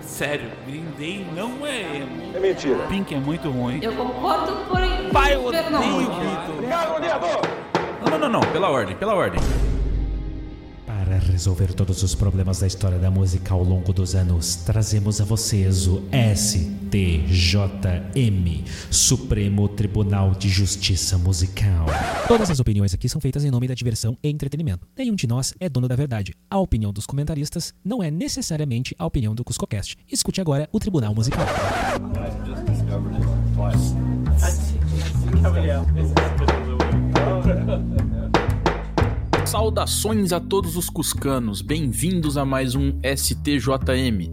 Sério, Green Day não é emo. É mentira. Pink é muito ruim. Eu concordo, porém. Pai, eu odeio. Vitor. Não, não, não, não. Pela ordem, pela ordem. Para resolver todos os problemas da história da música ao longo dos anos, trazemos a vocês o STJM, Supremo Tribunal de Justiça Musical. Todas as opiniões aqui são feitas em nome da diversão e entretenimento. Nenhum de nós é dono da verdade. A opinião dos comentaristas não é necessariamente a opinião do Cuscocast. Escute agora o Tribunal Musical. Saudações a todos os cuscanos, bem-vindos a mais um STJM.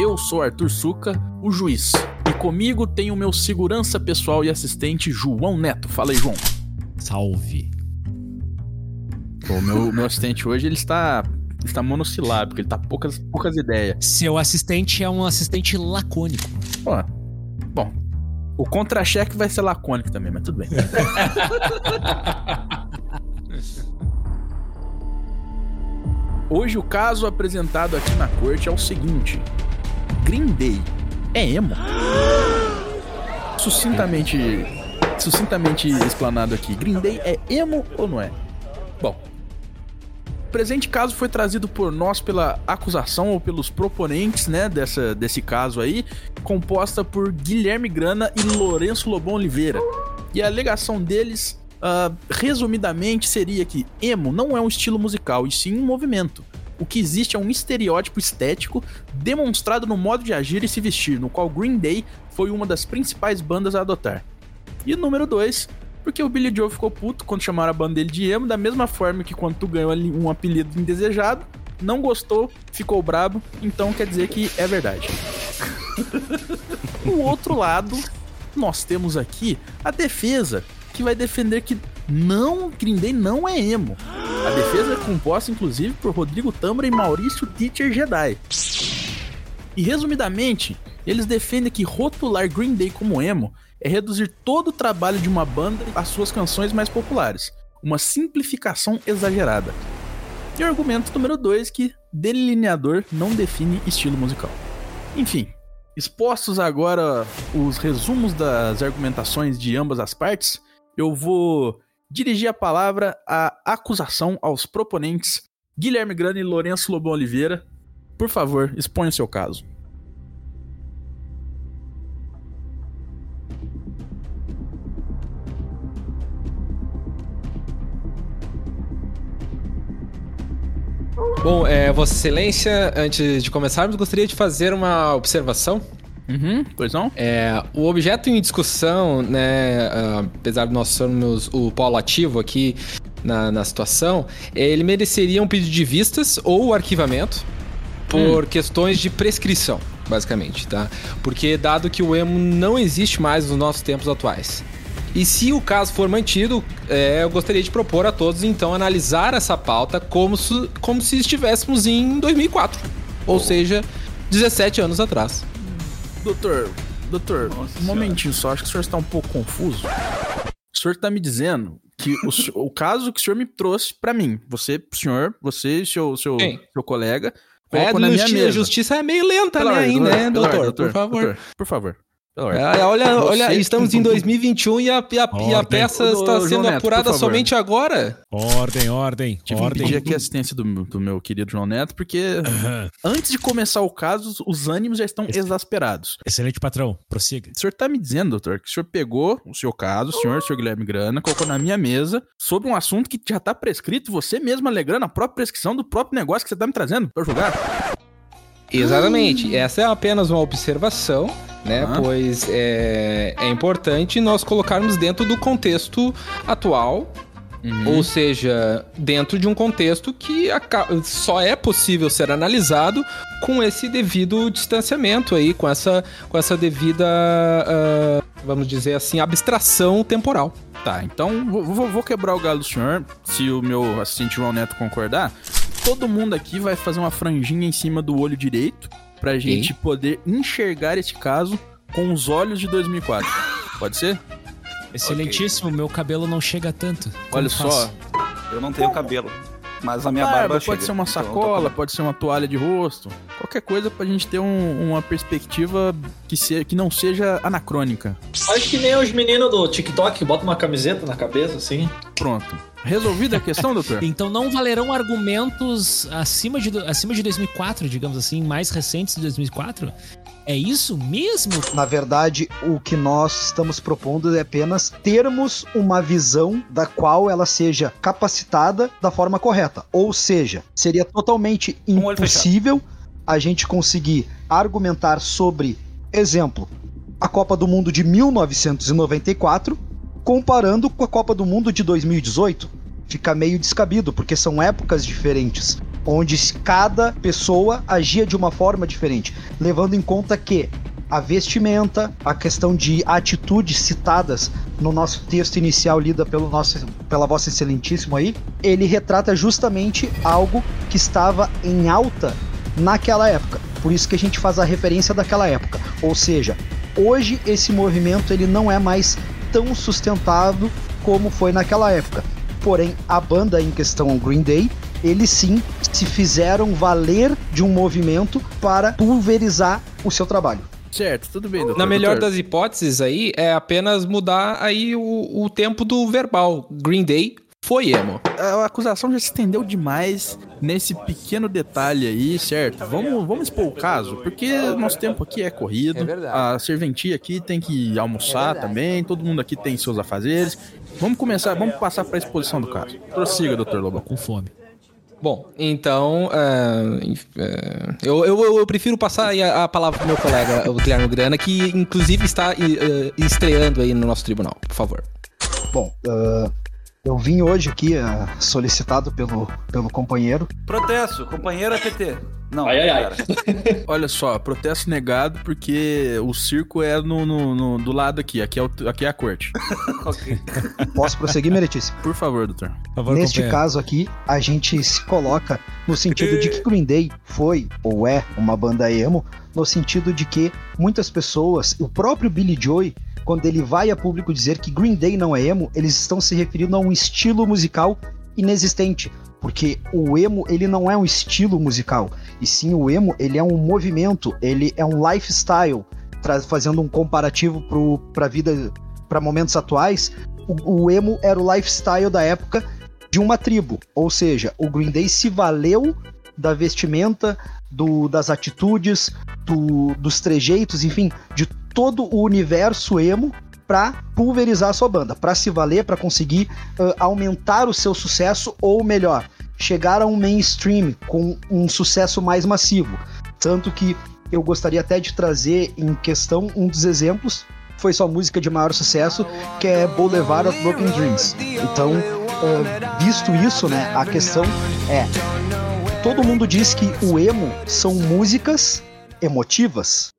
Eu sou Arthur Suca, o juiz, e comigo tem o meu segurança pessoal e assistente João Neto. Fala aí, João. Salve. O meu, meu assistente hoje ele está, está monossilábico, ele tá poucas, poucas ideias. Seu assistente é um assistente lacônico. Ó, bom, o contra-cheque vai ser lacônico também, mas tudo bem. Hoje o caso apresentado aqui na corte é o seguinte: Green Day é emo? Sucintamente, sucintamente explanado aqui, Green Day é emo ou não é? Bom, o presente caso foi trazido por nós pela acusação ou pelos proponentes, né, dessa, desse caso aí, composta por Guilherme Grana e Lourenço Lobão Oliveira. E a alegação deles, ah, resumidamente, seria que emo não é um estilo musical, e sim um movimento. O que existe é um estereótipo estético demonstrado no modo de agir e se vestir, no qual Green Day foi uma das principais bandas a adotar. E número 2, porque o Billy Joe ficou puto quando chamaram a banda dele de emo, da mesma forma que quando tu ganhou um apelido indesejado, não gostou, ficou brabo, então quer dizer que é verdade. Do outro lado, nós temos aqui a defesa, que vai defender que não, Green Day não é emo. A defesa é composta, inclusive, por Rodrigo Tâmara e Maurício Teacher Jedi. E resumidamente, eles defendem que rotular Green Day como emo é reduzir todo o trabalho de uma banda às suas canções mais populares. Uma simplificação exagerada. E o argumento número 2 que delineador não define estilo musical. Enfim, expostos agora os resumos das argumentações de ambas as partes, eu vou dirigir a palavra à acusação aos proponentes Guilherme Grana e Lourenço Lobão Oliveira. Por favor, exponha o seu caso. Bom, é, Vossa Excelência, antes de começarmos, gostaria de fazer uma observação. Uhum, pois não? É, o objeto em discussão, né, ah, apesar de nós sermos o polo ativo aqui na, na situação, ele mereceria um pedido de vistas ou arquivamento por questões de prescrição, basicamente, tá? Porque dado que o emo não existe mais nos nossos tempos atuais. E se o caso for mantido, é, eu gostaria de propor a todos, então, analisar essa pauta como se, como se estivéssemos em 2004. Ou seja, 17 anos atrás. Doutor, doutor, um momentinho só, acho que o senhor está um pouco confuso. O senhor está me dizendo que o, o caso que o senhor me trouxe para mim, você, senhor, você e seu, seu, seu colega, É, colocou na minha justi- mesa. a justiça é meio lenta, Pela né, ordem, ainda, né, pela doutor? ordem, Por favor. doutor, por favor. Pela ordem. É, olha, olha, estamos em 2021 e a, e a, e a peça está sendo Neto, apurada somente agora. Ordem, ordem, Tive que ordem. pedir aqui a assistência do, do meu querido João Neto, porque antes de começar o caso, os ânimos já estão exasperados. Excelente patrão, prossiga. O senhor tá me dizendo, doutor, que o senhor pegou o seu caso, o senhor, o senhor Guilherme Grana, colocou na minha mesa sobre um assunto que já tá prescrito, você mesmo alegando a própria prescrição do próprio negócio que você tá me trazendo pra eu julgar. Exatamente. Essa é apenas uma observação, né? Ah. Pois é, é importante nós colocarmos dentro do contexto atual, Uhum. ou seja, dentro de um contexto que só é possível ser analisado com esse devido distanciamento aí, com essa, com essa devida, ah, vamos dizer assim, abstração temporal. Tá, então vou, vou- quebrar o galho do senhor, se o meu assistente João Neto concordar. Todo mundo aqui vai fazer uma franjinha em cima do olho direito pra gente poder enxergar esse caso com os olhos de 2004. Pode ser? Excelentíssimo, meu cabelo não chega tanto. Olha faço? só, Eu não tenho cabelo. Mas a minha barba, barba, pode chega. ser uma Então, tô sacola, com- pode ser uma toalha de rosto, qualquer coisa pra gente ter um- uma perspectiva que, se, que não seja anacrônica. Faz que nem os meninos do TikTok, bota uma camiseta na cabeça, assim. Pronto. Resolvida a questão, doutor? Então não valerão argumentos acima de, acima de 2004, digamos assim, mais recentes de 2004? É isso mesmo? Na verdade, o que nós estamos propondo é apenas termos uma visão da qual ela seja capacitada da forma correta. Ou seja, seria totalmente Um impossível a gente conseguir argumentar sobre, exemplo, a Copa do Mundo de 1994 comparando com a Copa do Mundo de 2018. Fica meio descabido, porque são épocas diferentes, onde cada pessoa agia de uma forma diferente, levando em conta que a vestimenta, a questão de atitudes citadas no nosso texto inicial lida pelo nosso, pela vossa excelentíssimo aí, ele retrata justamente algo que estava em alta naquela época. Por isso que a gente faz a referência daquela época. Ou seja, hoje esse movimento ele não é mais tão sustentável como foi naquela época. Porém, a banda em questão, Green Day, eles sim se fizeram valer de um movimento para pulverizar o seu trabalho. Certo, tudo bem, doutor. Na melhor Doutor, das hipóteses aí, é apenas mudar aí o, o tempo do verbal. Green Day foi emo. A acusação já se estendeu demais nesse pequeno detalhe aí, certo? Vamos, vamos expor o caso, porque nosso tempo aqui é corrido. É verdade. A serventia aqui tem que almoçar também, todo mundo aqui tem seus afazeres. Vamos começar, vamos passar para a exposição do caso. Prossiga, doutor Lobão. Com fome. Bom, então. inf- é, eu, eu, eu prefiro passar a, a palavra pro meu colega, o Guilherme Grana, que inclusive está é, estreando aí no nosso tribunal, por favor. Bom, ah, eu vim hoje aqui ah, solicitado pelo, pelo companheiro. Protesto, companheiro é PT. Não, Ai, ai, ai. Olha só, protesto negado porque o circo é no, no- no- do lado aqui, aqui é, o- aqui é a corte. Ok. Posso prosseguir, meritíssimo? Por favor, doutor. Por favor, Neste companheiro. caso aqui, a gente se coloca no sentido de que Green Day foi ou é uma banda emo, no sentido de que muitas pessoas, o próprio Billy Joy, quando ele vai a público dizer que Green Day não é emo, eles estão se referindo a um estilo musical inexistente. Porque o emo, ele não é um estilo musical, e sim o emo, ele é um movimento, ele é um lifestyle, tra- fazendo um comparativo para vida, para momentos atuais, o, o emo era o lifestyle da época de uma tribo. Ou seja, o Green Day se valeu da vestimenta, do- das atitudes, do- dos trejeitos, enfim, de todo o universo emo para pulverizar a sua banda, para se valer, para conseguir ah, aumentar o seu sucesso ou melhor, chegar a um mainstream com um sucesso mais massivo. Tanto que eu gostaria até de trazer em questão um dos exemplos foi sua música de maior sucesso, que é Boulevard of Broken Dreams. Então, ah, visto isso, né, a questão é: todo mundo diz que o emo são músicas emotivas.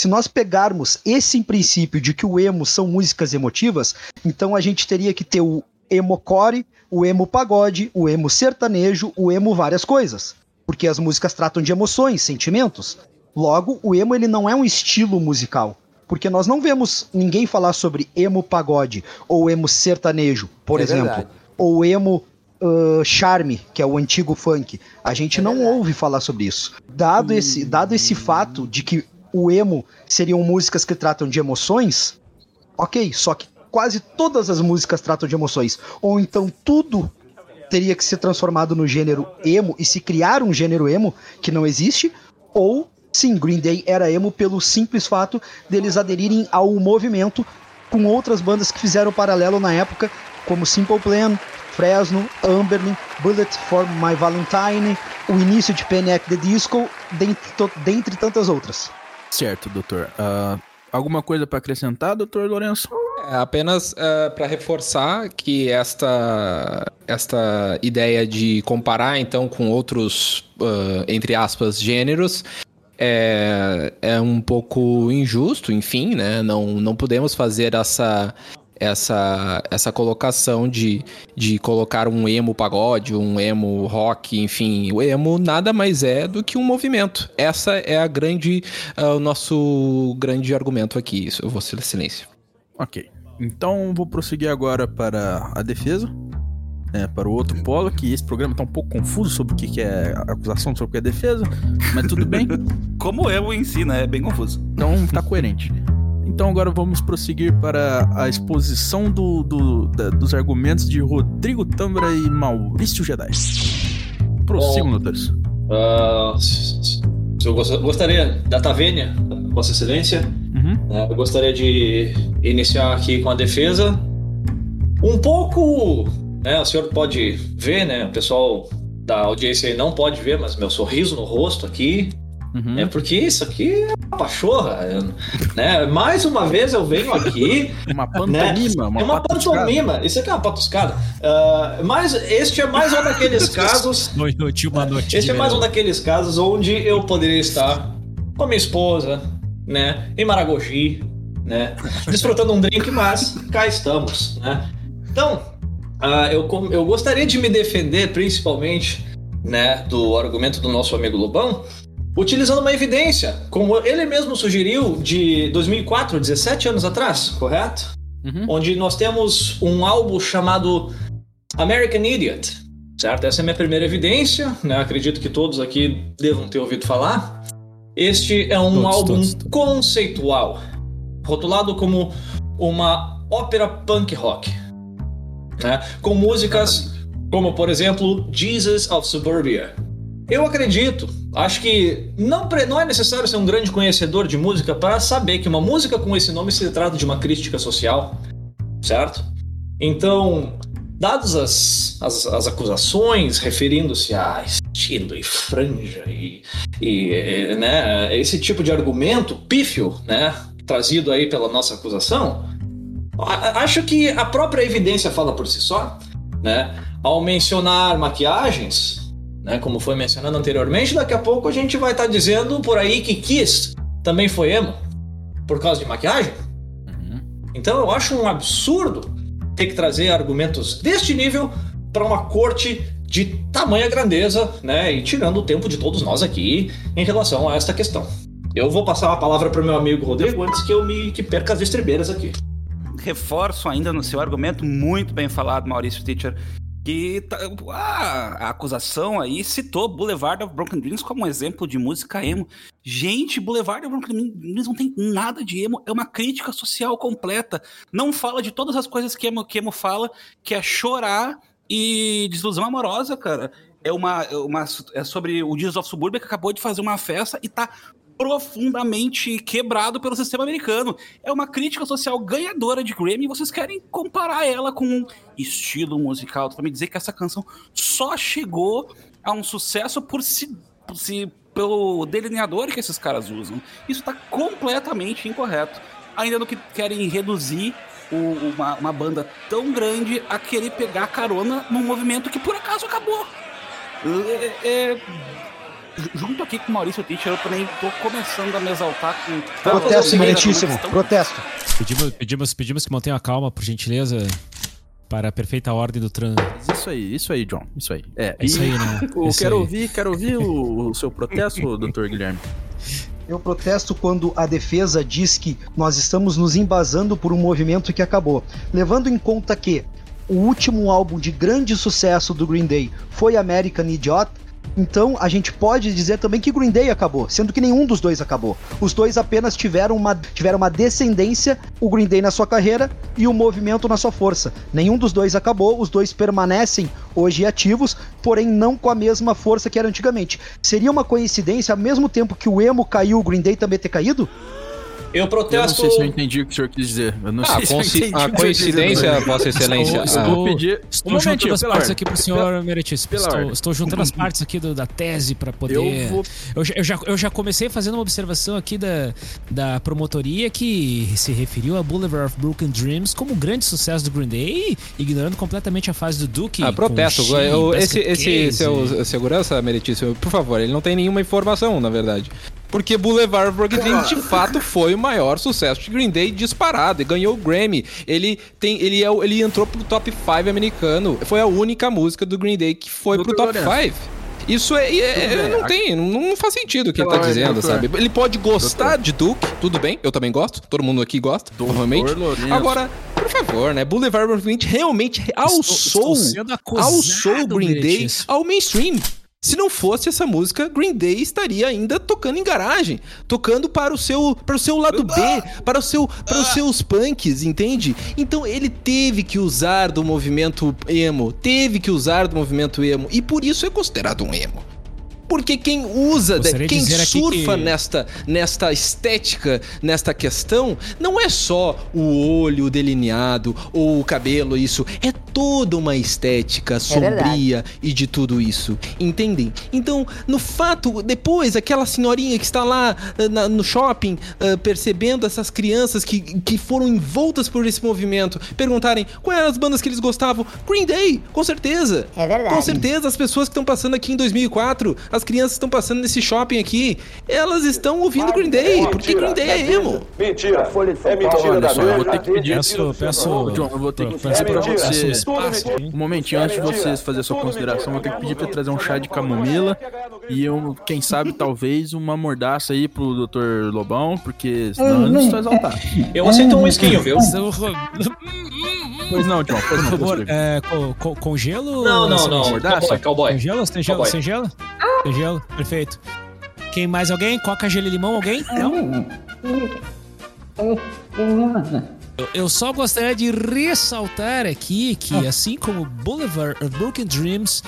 Se nós pegarmos esse princípio de que o emo são músicas emotivas, então a gente teria que ter o emo core, o emo pagode, o emo sertanejo, o emo várias coisas, porque as músicas tratam de emoções, sentimentos. Logo, o emo ele não é um estilo musical, porque nós não vemos ninguém falar sobre emo pagode ou emo sertanejo, por É exemplo, verdade. ou emo ah, charme, que é o antigo funk. A gente não ouve falar sobre isso. Dado esse, dado esse fato de que o emo seriam músicas que tratam de emoções, ok, só que quase todas as músicas tratam de emoções. Ou então tudo teria que ser transformado no gênero emo e se criar um gênero emo que não existe, ou sim, Green Day era emo pelo simples fato deles aderirem ao movimento com outras bandas que fizeram paralelo na época, como Simple Plan, Fresno, Amberlin, Bullet for My Valentine, o início de Panic! The Disco, dentre, dentre tantas outras. Certo, doutor. Ah, alguma coisa para acrescentar, doutor Lourenço? É, apenas para reforçar que esta, esta ideia de comparar então com outros, ah, entre aspas, gêneros é, é um pouco injusto, enfim, né? Não, não podemos fazer essa, essa, essa colocação de, de colocar um emo pagode, um emo rock, enfim. O emo nada mais é do que um movimento. Essa é a grande, ah, o nosso grande argumento aqui. Isso, eu vou ser silêncio. Ok. Então vou prosseguir agora para a defesa. é, para o outro polo, que esse programa tá um pouco confuso sobre o que, que é acusação, sobre o que é defesa, mas tudo bem. Como eu em si, né? É bem confuso. Então tá coerente. Então agora vamos prosseguir para a exposição do, do- da- dos argumentos de Rodrigo Tambra e Maurício Jedi. Prossigam, Bom. doutores. Ah, eu gost- gostaria da Tavênia, Vossa Excelência, Uhum. né, eu gostaria de iniciar aqui com a defesa. Um pouco, né, o senhor pode ver, né, o pessoal da audiência aí não pode ver, mas meu sorriso no rosto aqui, Uhum. é porque isso aqui é uma pachorra, né? Mais uma vez eu venho aqui Uma pantomima, uma, é uma patuscada. pantomima. Isso aqui é uma patuscada. Ah, mas este é mais um daqueles casos. Tinha uma noite Este é mais um daqueles casos onde eu poderia estar com a minha esposa, né? Em Maragogi, né? Desfrutando um drink, mas cá estamos, né? Então, ah, eu, eu gostaria de me defender, principalmente, né? Do argumento do nosso amigo Lobão. Utilizando uma evidência, como ele mesmo sugeriu, de 2004, 17 anos atrás, correto? Uhum. onde nós temos um álbum chamado American Idiot, certo? Essa é a minha primeira evidência, né? Acredito que todos aqui devam ter ouvido falar. Este é um Todos, álbum todos, todos. conceitual, rotulado como uma ópera punk rock, né? Com músicas como, por exemplo, Jesus of Suburbia. Eu acredito, acho que não, não é necessário ser um grande conhecedor de música para saber que uma música com esse nome se trata de uma crítica social, certo? Então, dadas as, as, as acusações referindo-se a estilo e franja e, e eh, né, esse tipo de argumento pífio, né, trazido aí pela nossa acusação, acho que a própria evidência fala por si só, né? Ao mencionar maquiagens, né, como foi mencionado anteriormente, daqui a pouco a gente vai estar dizendo por aí que Kiss também foi emo por causa de maquiagem. Então eu acho um absurdo ter que trazer argumentos deste nível para uma corte de tamanha grandeza, né, e tirando o tempo de todos nós aqui em relação a esta questão. Eu vou passar a palavra para o meu amigo Rodrigo antes que eu me que perca as estribeiras aqui. Reforço ainda no seu argumento, muito bem falado, Maurício Teacher, que tá- ah, a acusação aí citou Boulevard of Broken Dreams como um exemplo de música emo. Gente, Boulevard of Broken Dreams não tem nada de emo, é uma crítica social completa. Não fala de todas as coisas que emo, que emo fala, que é chorar e desilusão amorosa, cara. É uma, é uma é sobre o Jesus of Suburbia que acabou de fazer uma festa e tá profundamente quebrado pelo sistema americano. É uma crítica social ganhadora de Grammy e vocês querem comparar ela com um estilo musical. Vai me dizer que essa canção só chegou a um sucesso por se, por se pelo delineador que esses caras usam. Isso tá completamente incorreto. Ainda no que querem reduzir o- uma, uma banda tão grande a querer pegar carona num movimento que por acaso acabou. É- é- junto aqui com o Maurício Teacher, eu também tô começando a me exaltar com. Protesto, seguinte, meritíssimo. Estão- Protesto. Pedimos, pedimos, pedimos que mantenham a calma, por gentileza, para a perfeita ordem do trânsito. Isso aí, isso aí, John. Isso aí. É, É isso aí, né? Eu Isso quero aí. ouvir, quero ouvir o, o seu protesto, doutor Guilherme. Eu protesto quando a defesa diz que nós estamos nos embasando por um movimento que acabou. Levando em conta que o último álbum de grande sucesso do Green Day foi American Idiot, então a gente pode dizer também que Green Day acabou, sendo que nenhum dos dois acabou. Os dois apenas tiveram uma, tiveram uma descendência, o Green Day na sua carreira e o movimento na sua força. Nenhum dos dois acabou, os dois permanecem hoje ativos, porém não com a mesma força que era antigamente. Seria uma coincidência, ao mesmo tempo que o emo caiu, o Green Day também ter caído? Eu Eu não protesto. sei se eu entendi o que o senhor quis dizer. Eu não Ah, sei se eu entendi o a o senhor dizer, coincidência. Vossa Excelência. Estou- ah, vou pedir. Um Estou juntando as partes aqui pro senhor Meritíssimo. pela Estou, estou juntando as partes aqui do- da tese para poder. Eu vou. Eu, já- eu já, eu já comecei fazendo uma observação aqui da, da promotoria que se referiu a Boulevard of Broken Dreams como um grande sucesso do Green Day, ignorando completamente a fase do Duke. Ah, com protesto. Eu- esse esse seu segurança, meritíssimo, por favor, ele não tem nenhuma informação, na verdade. Porque Boulevard Dreams de fato foi o maior sucesso de Green Day disparado e ganhou o Grammy. Ele tem ele é ele entrou pro top 5 americano. Foi a única música do Green Day que foi pro top Lourenço. 5. Isso é, é- é- não tem, não, faz sentido o que ele tá dizendo, doutor. sabe? Ele pode gostar de Duke, tudo bem, eu também gosto, todo mundo aqui gosta, provavelmente. Agora, por favor, né? Boulevard Dreams realmente alçou, Estou- estou alçou o Green Day ao mainstream. Se não fosse essa música, Green Day estaria ainda tocando em garagem, tocando para o seu, para o seu lado B, para o seu, para os seus punks, entende? Então ele teve que usar do movimento emo, teve que usar do movimento emo e por isso é considerado um emo. Porque quem usa, Gostaria de quem surfa que- nesta, nesta estética, nesta questão, não é só o olho delineado ou o cabelo, isso. É toda uma estética sombria e de tudo isso. Entendem? Então, no fato, depois, aquela senhorinha que está lá eh, na- no shopping, eh, percebendo essas crianças que, que foram envoltas por esse movimento, perguntarem quais eram as bandas que eles gostavam. Green Day, com certeza. É verdade. Com certeza, as pessoas que estão passando aqui em 2004, as crianças que estão passando nesse shopping aqui, elas estão ouvindo Green Day, porque Green Day é emo. Mentira. É mentira Olha da só, eu vou ter que pedir. Peço, peço, John, eu vou ter que peço pra você. você? Um momentinho antes de vocês fazer a sua consideração, vou ter que pedir pra trazer um chá de camomila e eu, quem sabe, talvez uma mordaça aí pro Dr. Lobão, porque senão eu não estou exaltado. Eu aceito um esquinho, viu? Pois não, John, pois não, Por favor, é, com, com, com gelo? Não, não, não. Cowboy, cowboy. Sem gelo? Sem gelo? Sem gelo? Sem gelo? Perfeito. Quem mais? Alguém? Coca, gelo e limão? Alguém? Não? Eu- Eu só gostaria de ressaltar aqui que, assim como Boulevard of Broken Dreams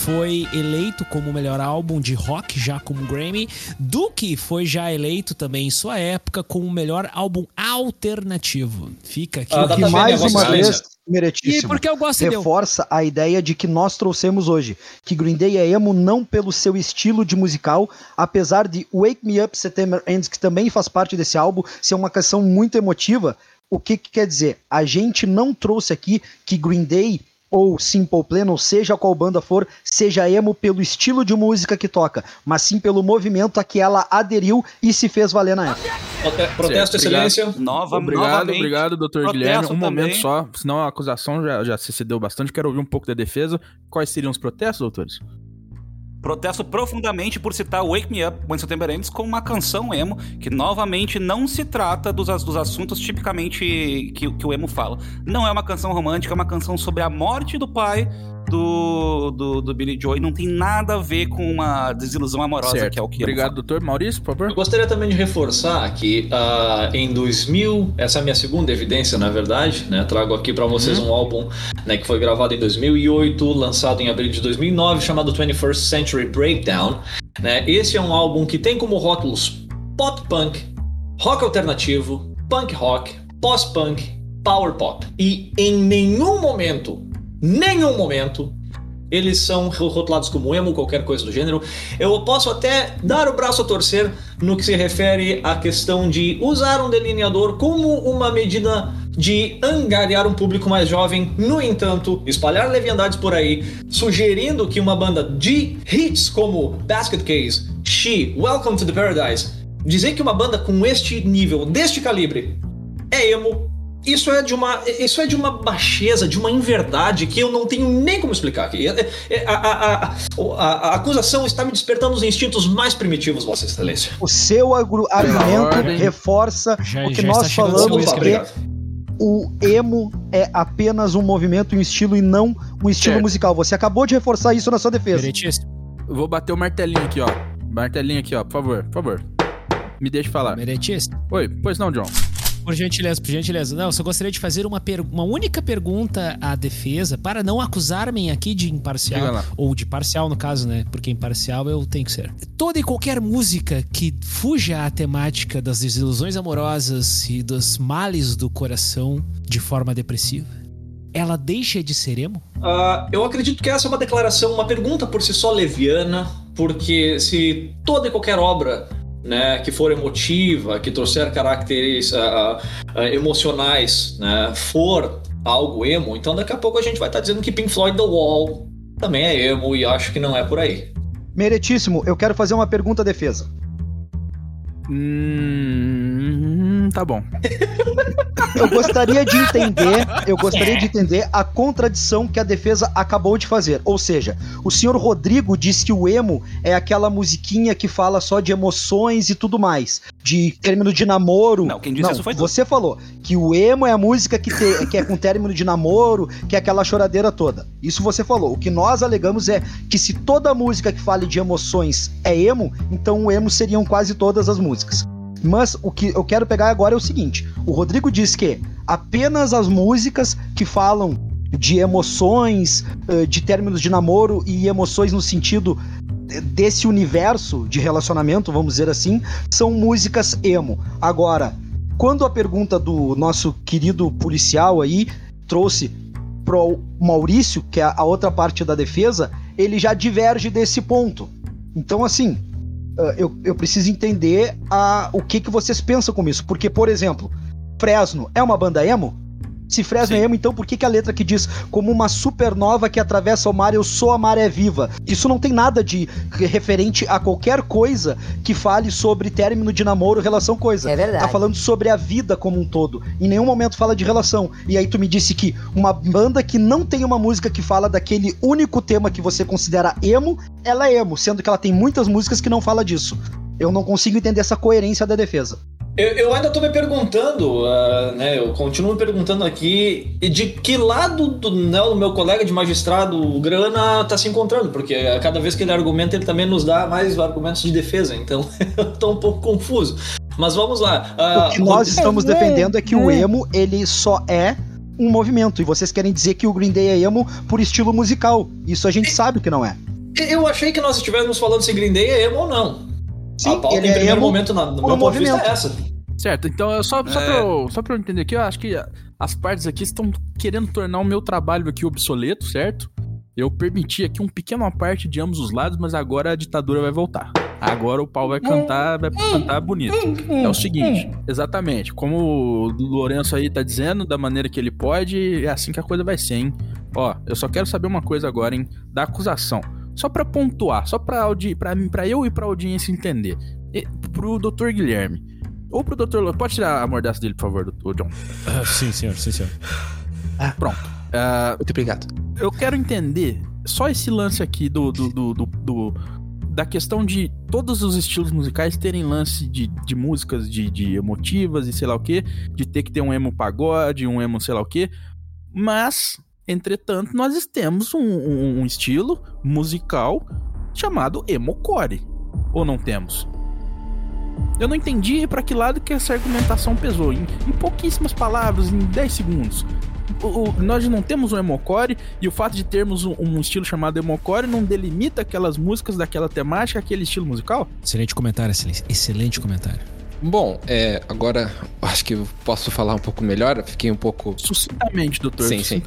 foi eleito como o melhor álbum de rock já como Grammy, Duke foi já eleito também em sua época como o melhor álbum alternativo. Fica aqui Ah, o dá Que mais uma vez, E meritíssimo. porque eu gosto de reforça a ideia de que nós trouxemos hoje, que Green Day é emo não pelo seu estilo de musical, apesar de Wake Me Up September Ends, que também faz parte desse álbum, ser uma canção muito emotiva. O que, que quer dizer? A gente não trouxe aqui que Green Day ou Simple Plan, ou seja qual banda for, seja emo pelo estilo de música que toca, mas sim pelo movimento a que ela aderiu e se fez valer na época. Prote- Protesto, Certo, excelência. Nova, Obrigado, novamente. obrigado, doutor Protesto Guilherme. Um também. momento só, senão a acusação já, já se cedeu bastante. Quero ouvir um pouco da defesa. Quais seriam os protestos, doutores? Protesto profundamente por citar Wake Me Up When September Ends como uma canção emo, que novamente não se trata dos, dos assuntos tipicamente que, que o emo fala. Não é uma canção romântica, é uma canção sobre a morte do pai do, do, do Billy Joy. Não tem nada a ver com uma desilusão amorosa, que é o que Obrigado, doutor. Maurício, por Eu favor. gostaria também de reforçar que ah, em 2000, essa é a minha segunda evidência, na verdade, né? Trago aqui pra vocês um álbum né, que foi gravado em 2008, lançado em abril de 2009, chamado 21st Century Breakdown. Né? Esse é um álbum que tem como rótulos pop punk, rock alternativo, punk rock, pós-punk, power pop. E em nenhum momento, nenhum momento, eles são rotulados como emo, qualquer coisa do gênero. Eu posso até dar o braço a torcer no que se refere à questão de usar um delineador como uma medida de angariar um público mais jovem. No entanto, espalhar leviandades por aí, sugerindo que uma banda de hits como Basket Case, She, Welcome to the Paradise, dizer que uma banda com este nível, deste calibre, é emo. Isso é de uma, isso é de uma baixeza, de uma inverdade que eu não tenho nem como explicar aqui. É- é- A, a- a- a- a acusação está me despertando os instintos mais primitivos, Vossa Excelência. O seu argumento reforça Já- o que nós falamos que o emo é apenas um movimento, um estilo e não um estilo Certo. musical. Você acabou de reforçar isso na sua defesa. Meretíssimo. Eu Vou bater o martelinho aqui, ó. Martelinho aqui, ó, por favor, por favor. Me deixe falar. Meretíssimo. Oi, pois não, John. Por gentileza, por gentileza. Não, só gostaria de fazer uma, per- uma única pergunta à defesa para não acusar-me aqui de imparcial. Ou de parcial, no caso, né? Porque imparcial eu tenho que ser. Toda e qualquer música que fuja à temática das desilusões amorosas e dos males do coração de forma depressiva, ela deixa de ser emo? Ah, eu acredito que essa é uma declaração, uma pergunta por si só leviana, porque se toda e qualquer obra né, que for emotiva, que trouxer caracteres ah, ah, emocionais, né, for algo emo, então daqui a pouco a gente vai estar dizendo que Pink Floyd The Wall também é emo e acho que não é por aí. Meritíssimo, eu quero fazer uma pergunta à defesa. Hum, tá bom. Eu gostaria de entender, eu gostaria de entender a contradição que a defesa acabou de fazer. Ou seja, o senhor Rodrigo diz que o emo é aquela musiquinha que fala só de emoções e tudo mais, de término de namoro. Não, quem disse isso foi tu. Você falou que o emo é a música que, te- que é com término de namoro, que é aquela choradeira toda. Isso você falou. O que nós alegamos é que se toda música que fale de emoções é emo, então o emo seriam quase todas as músicas. Mas o que eu quero pegar agora é o seguinte: o Rodrigo diz que apenas as músicas que falam de emoções, eh, de términos de namoro e emoções no sentido de- desse universo de relacionamento, vamos dizer assim, são músicas emo. Agora, quando a pergunta do nosso querido policial aí trouxe pro Maurício, que é a outra parte da defesa, ele já diverge desse ponto. Então, assim, eu, eu preciso entender a, o que, que vocês pensam com isso. Porque, por exemplo, Fresno é uma banda emo? Se Fresno é emo, então por que, que a letra que diz como uma supernova que atravessa o mar, eu sou a maré viva? Isso não tem nada de referente a qualquer coisa que fale sobre término de namoro, relação, coisa. É verdade. Tá falando sobre a vida como um todo. Em nenhum momento fala de relação. E aí tu me disse que uma banda que não tem uma música que fala daquele único tema que você considera emo, ela é emo, sendo que ela tem muitas músicas que não fala disso. Eu não consigo entender essa coerência da defesa. Eu, eu ainda tô me perguntando, ah, né? Eu continuo me perguntando aqui de que lado do né, o meu colega de magistrado, o Grana, tá se encontrando, porque a cada vez que ele argumenta, ele também nos dá mais argumentos de defesa, então eu tô um pouco confuso. Mas vamos lá. ah, o que nós estamos defendendo é que o emo, ele só é um movimento. E vocês querem dizer que o Green Day é emo por estilo musical. Isso a gente sabe que não é. Eu achei que nós estivéssemos falando se Green Day é emo ou não. Sim, a pauta ele em é primeiro emo momento, na, no meu ponto de vista, movimento. é essa. Certo, então só, só, É. pra eu, só pra eu entender aqui, eu acho que as partes aqui estão querendo tornar o meu trabalho aqui obsoleto, certo? Eu permiti aqui um pequeno parte de ambos os lados, mas agora a ditadura vai voltar. Agora o pau vai cantar, vai cantar bonito. É o seguinte, exatamente, como o Lourenço aí tá dizendo, da maneira que ele pode, é assim que a coisa vai ser, hein? Ó, eu só quero saber uma coisa agora, hein? Da acusação. Só pra pontuar, só pra eu e pra audiência entender. E, pro Dr. Guilherme. Ou pro Dr. Lo- Pode tirar a mordaça dele, por favor, doutor John. Ah, sim, senhor, sim, senhor. Pronto. Ah, Muito obrigado. eu quero entender só esse lance aqui do, do, do, do- do- da questão de todos os estilos musicais terem lance de, de músicas de, de emotivas e sei lá o que, de ter que ter um emo pagode, um emo sei lá o que, mas, entretanto, nós temos um, um- um estilo musical chamado emocore, ou não temos? Eu não entendi pra que lado que essa argumentação pesou, em, em pouquíssimas palavras, em 10 segundos. O- o- nós não temos um emocore e o fato de termos um, um estilo chamado emocore não delimita aquelas músicas daquela temática, aquele estilo musical? Excelente comentário, excelência. Excelente comentário. Bom, é, agora acho que eu posso falar um pouco melhor. Fiquei um pouco Sucintamente, doutor, Sim, sim.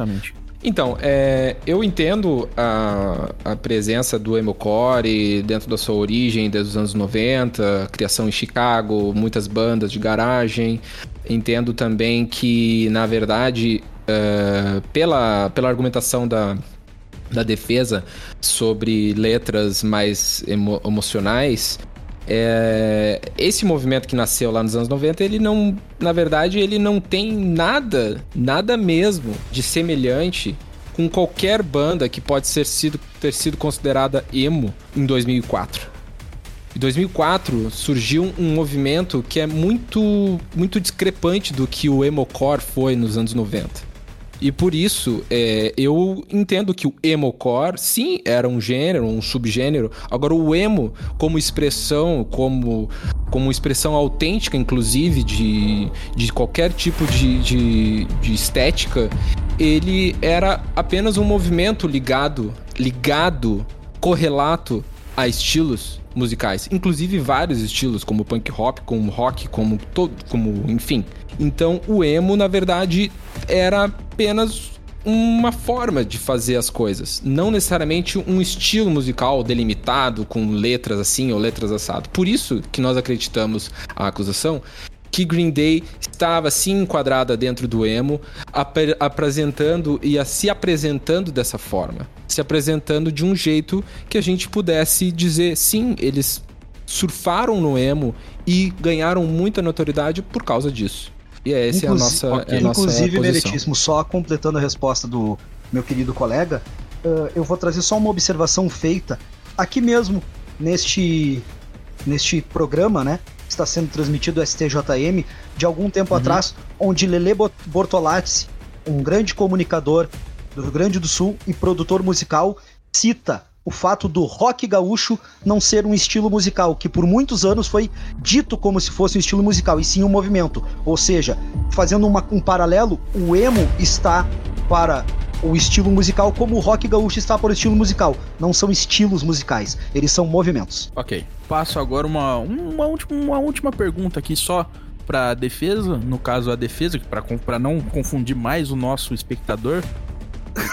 Então, é, eu entendo a, a presença do emocore dentro da sua origem desde os anos 90, criação em Chicago, muitas bandas de garagem. Entendo também que, na verdade, é, pela, pela argumentação da, da defesa sobre letras mais emo- emocionais, é, esse movimento que nasceu lá nos anos 90, ele não, na verdade, ele não tem nada, nada mesmo de semelhante com qualquer banda que pode ser sido, ter sido considerada emo em 2004. Em 2004 surgiu um movimento que é muito, muito discrepante do que o emocore foi nos anos 90. E por isso, é, eu entendo que o emocore, sim, era um gênero, um subgênero. Agora, o emo, como expressão, como, como expressão autêntica, inclusive, de, de qualquer tipo de, de, de estética, ele era apenas um movimento ligado, ligado, correlato a estilos musicais, inclusive vários estilos, como punk rock, como rock, como todo, como enfim. Então, o emo, na verdade, era apenas uma forma de fazer as coisas, não necessariamente um estilo musical delimitado com letras assim ou letras assado. Por isso que nós acreditamos a acusação que Green Day estava sim enquadrada dentro do emo, apre- apresentando e a- se apresentando dessa forma, se apresentando de um jeito que a gente pudesse dizer sim, eles surfaram no emo e ganharam muita notoriedade por causa disso. E essa é a nossa, é a nossa Inclusive. Meritíssimo, só completando a resposta do meu querido colega, ah, eu vou trazer só uma observação feita aqui mesmo, neste, neste programa, né? que Está sendo transmitido STJM de algum tempo atrás, onde Lele Bortolatzi, um grande comunicador do Rio Grande do Sul e produtor musical, cita o fato do rock gaúcho não ser um estilo musical, que por muitos anos foi dito como se fosse um estilo musical, e sim um movimento. Ou seja, fazendo uma- um paralelo, o emo está para o estilo musical como o rock gaúcho está para o estilo musical. Não são estilos musicais, eles são movimentos. Ok. Passo agora uma, uma, última, uma última pergunta aqui só pra defesa, no caso a defesa, pra não confundir mais o nosso espectador,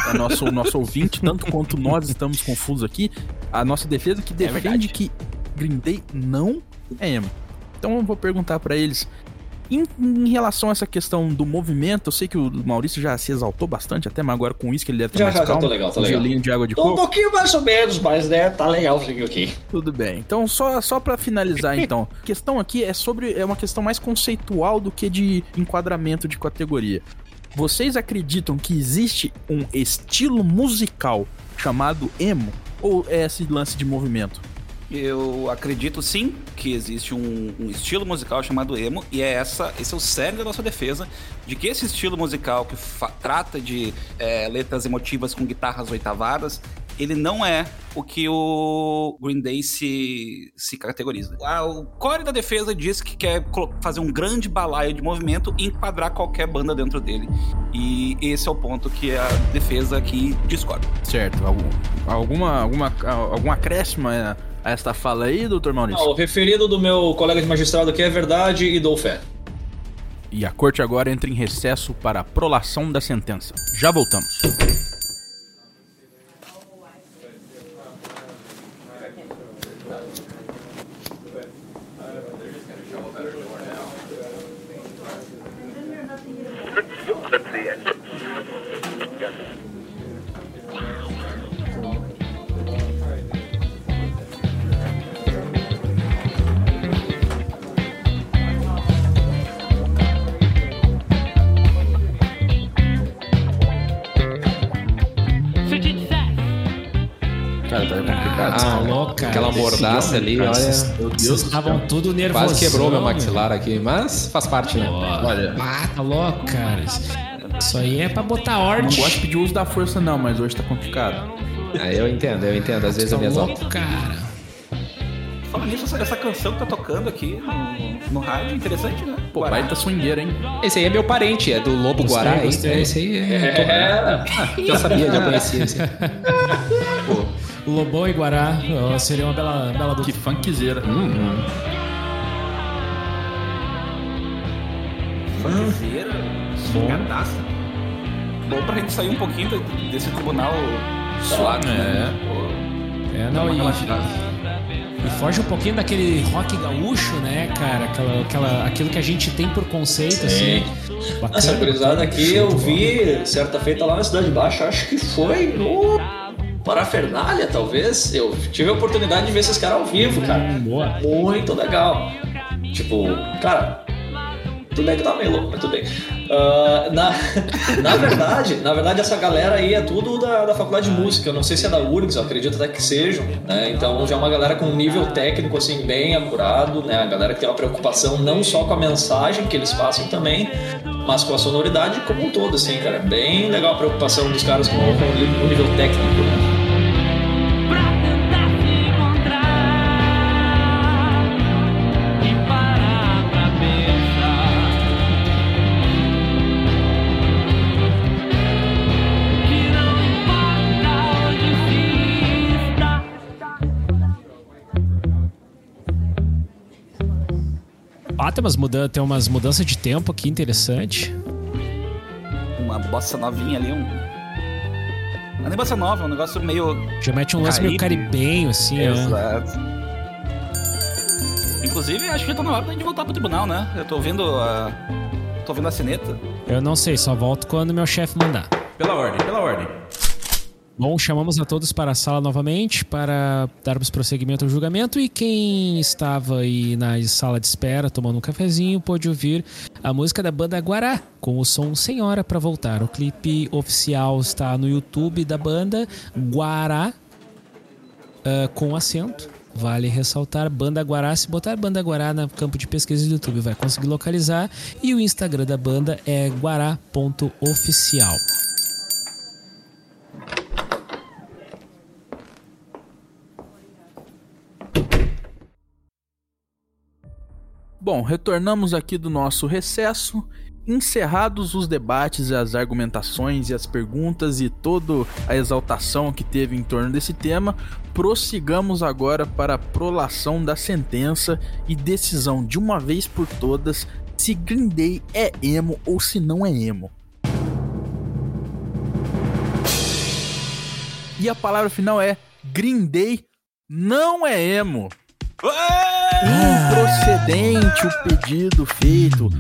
a nosso, o nosso ouvinte, tanto quanto nós estamos confusos aqui, a nossa defesa que defende verdade. que Green Day não é emo. Então eu vou perguntar pra eles, em, em relação a essa questão do movimento, eu sei que o Maurício já se exaltou bastante, até mas agora com isso que ele deve ter Já, mais já, já, calma, tô legal, tô um legal. de água de Tô um coco. pouquinho mais ou menos, mas né, tá legal isso aqui. Tudo bem. Então, só, só para finalizar, então. A questão aqui é sobre. É uma questão mais conceitual do que de enquadramento de categoria. Vocês acreditam que existe um estilo musical chamado emo? Ou é esse lance de movimento? Eu acredito sim que existe um, um estilo musical chamado emo, e é essa, esse é o cerne da nossa defesa, de que esse estilo musical que trata de é, letras emotivas com guitarras oitavadas, ele não é o que o Green Day se, se. Ah, O core da defesa diz que quer fazer um grande balaio de movimento e enquadrar qualquer banda dentro dele. E esse é o ponto que a defesa aqui discorda. Certo. Algum, alguma, alguma, algum acréscimo a, esta fala aí, doutor Maurício? Ah, o referido do meu colega de magistrado aqui é verdade e dou fé. E a corte agora entra em recesso para a prolação da sentença. Já voltamos. Deus estavam tudo nervosos. Quase quebrou meu maxilar aqui, mas faz parte, né? Olha, Ah, tá louco, cara. Isso aí é pra botar não ordem. gosto de pedir uso da força não, mas hoje tá complicado. Ah, eu entendo, eu entendo. Às vezes Tá eu me exalto. cara. Falando nisso, essa, essa canção que tá tocando aqui no, no rádio, interessante, né? Pô, Guará. baita swingueira, hein? Esse aí é meu parente, é do Lobo Gostei, Guará. gostei. Esse aí é. É, Já sabia, já conhecia. Esse. Lobão e Guará ó, seria uma bela, bela dupla. Que funkzeira. Fanzeira, swingadaça. Bom pra gente sair um pouquinho de- desse tribunal suave, né? Pô, É, não, e, e foge um pouquinho daquele rock gaúcho, né, cara? Aquela, aquela, aquilo que a gente tem por conceito, assim. Bacana, Essa gurizada aqui eu vi certa feita lá na Cidade Baixa, acho que foi no Parafernália, talvez. Eu tive a oportunidade de ver esses caras ao vivo, cara. Hum, boa. Muito legal. Tipo, cara, tudo bem que tá meio louco, mas tudo bem. Ah, na, na verdade, na verdade, essa galera aí é tudo da, da faculdade de música. Eu não sei se é da URGS, eu acredito até que sejam. Né? Então já é uma galera com um nível técnico assim bem apurado, né? A galera que tem uma preocupação não só com a mensagem que eles passam também, mas com a sonoridade como um todo, assim, cara. É bem legal a preocupação dos caras com, com o nível técnico, né? Tem umas, mudan tem umas mudanças de tempo aqui interessante. Uma bossa novinha ali, um. Não é nem bossa nova, é um negócio meio. Já mete um lance meio Caribe. caribenho, assim, né? Exato. Inclusive, acho que já tá na hora da gente voltar pro tribunal, né? Eu tô ouvindo a. tô ouvindo a sineta. Eu não sei, só volto quando meu chefe mandar. Pela ordem, pela ordem. Bom, chamamos a todos para a sala novamente para darmos prosseguimento ao julgamento e quem estava aí na sala de espera tomando um cafezinho pôde ouvir a música da banda Guará com o som Senhora para voltar. O clipe oficial está no YouTube da banda Guará ah, com acento. Vale ressaltar Banda Guará. Se botar Banda Guará no campo de pesquisa do YouTube, vai conseguir localizar. E o Instagram da banda é guará.oficial. Bom, retornamos aqui do nosso recesso. Encerrados os debates, as argumentações e as perguntas e toda a exaltação que teve em torno desse tema, prossigamos agora para a prolação da sentença e decisão de uma vez por todas se Green Day é emo ou se não é emo. E a palavra final é Green Day não é emo. Improcedente o pedido feito,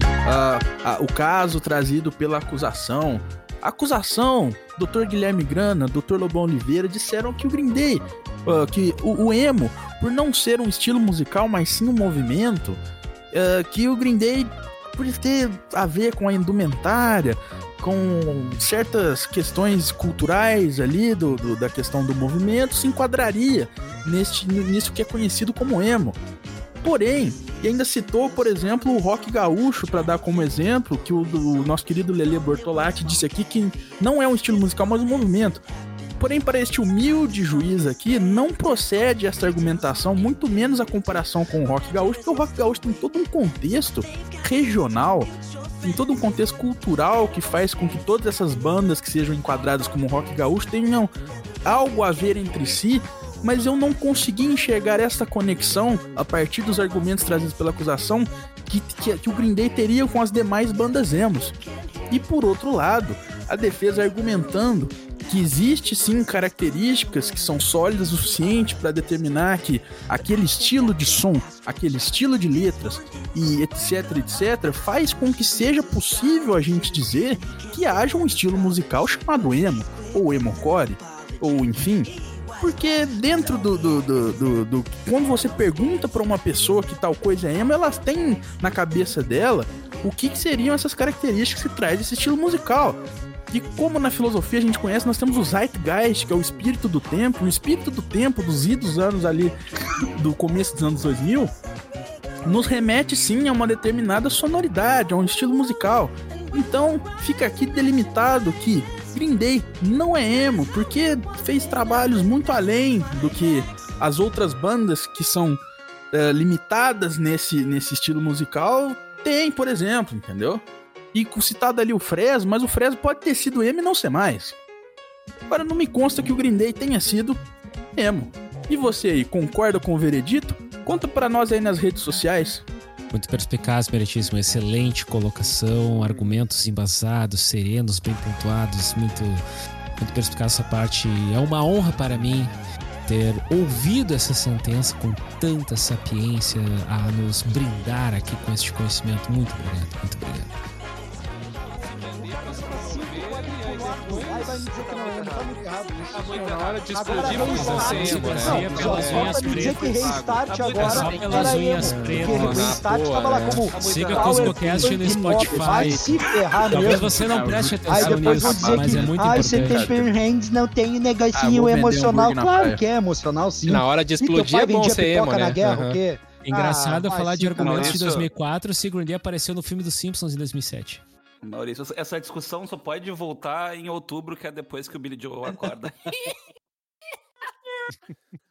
o caso trazido pela acusação. A acusação, Dr. Guilherme Grana, Dr. Lobão Oliveira disseram que o Green Day, ah, que o, o emo, por não ser um estilo musical, mas sim um movimento, ah, que o Green Day, por ter a ver com a indumentária, com certas questões culturais ali do, do- da questão do movimento, se enquadraria neste, nisso que é conhecido como emo. Porém, e ainda citou, por exemplo, o rock gaúcho para dar como exemplo, que o, nosso querido Lele Bortolatti disse aqui que não é um estilo musical, mas um movimento. Porém, para este humilde juiz aqui, não procede essa argumentação, muito menos a comparação com o rock gaúcho, porque o rock gaúcho tem todo um contexto regional, tem todo um contexto cultural que faz com que todas essas bandas que sejam enquadradas como rock gaúcho tenham algo a ver entre si, mas eu não consegui enxergar essa conexão a partir dos argumentos trazidos pela acusação que, que, que o Green Day teria com as demais bandas emos. E por outro lado, a defesa argumentando que existe sim características que são sólidas o suficiente para determinar que aquele estilo de som, aquele estilo de letras e etc, etc, faz com que seja possível a gente dizer que haja um estilo musical chamado emo, ou emocore, ou enfim. Porque dentro do, do, do, do- do- Quando você pergunta pra uma pessoa que tal coisa é emo, elas têm na cabeça dela o que, que seriam essas características que traz esse estilo musical. E como na filosofia a gente conhece, nós temos o Zeitgeist, que é o espírito do tempo, o espírito do tempo dos idos anos ali do começo dos anos 2000, nos remete sim a uma determinada sonoridade, a um estilo musical. Então, fica aqui delimitado que Green Day não é emo, porque fez trabalhos muito além do que as outras bandas que são eh, limitadas nesse, nesse estilo musical têm, por exemplo, entendeu? E citado ali o Fresno, mas o Fresno pode ter sido emo e não ser mais. Agora não me consta que o Green Day tenha sido emo. E você aí, concorda com o veredito? Conta pra nós aí nas redes sociais. Muito perspicaz, meritíssimo. Excelente colocação, argumentos embasados, serenos, bem pontuados. Muito, muito perspicaz essa parte. É uma honra para mim ter ouvido essa sentença com tanta sapiência a nos brindar aqui com este conhecimento. Muito obrigado, muito obrigado. Na hora de explodir Não, né? Sim, Só pelas falta me dizer que. Restart É agora era unhas emo, pretas. Porque Ah, Restart tava lá é. como Siga Cosmocast no. Spotify. Talvez mesmo. você não preste Aí atenção nisso, dizer mas que é muito ai, você importante. tem Hands, não tem Ah, negocinho emocional. Claro que é emocional, sim. Na hora de explodir é bom ser emo, né? na guerra, Aham. o quê? Engraçado Ah, é falar de argumentos de Maurício. 2004. Sigourney Day apareceu no filme dos Simpsons em 2007. Maurício, essa discussão só pode voltar em outubro, que é depois que o Billy Joe acorda.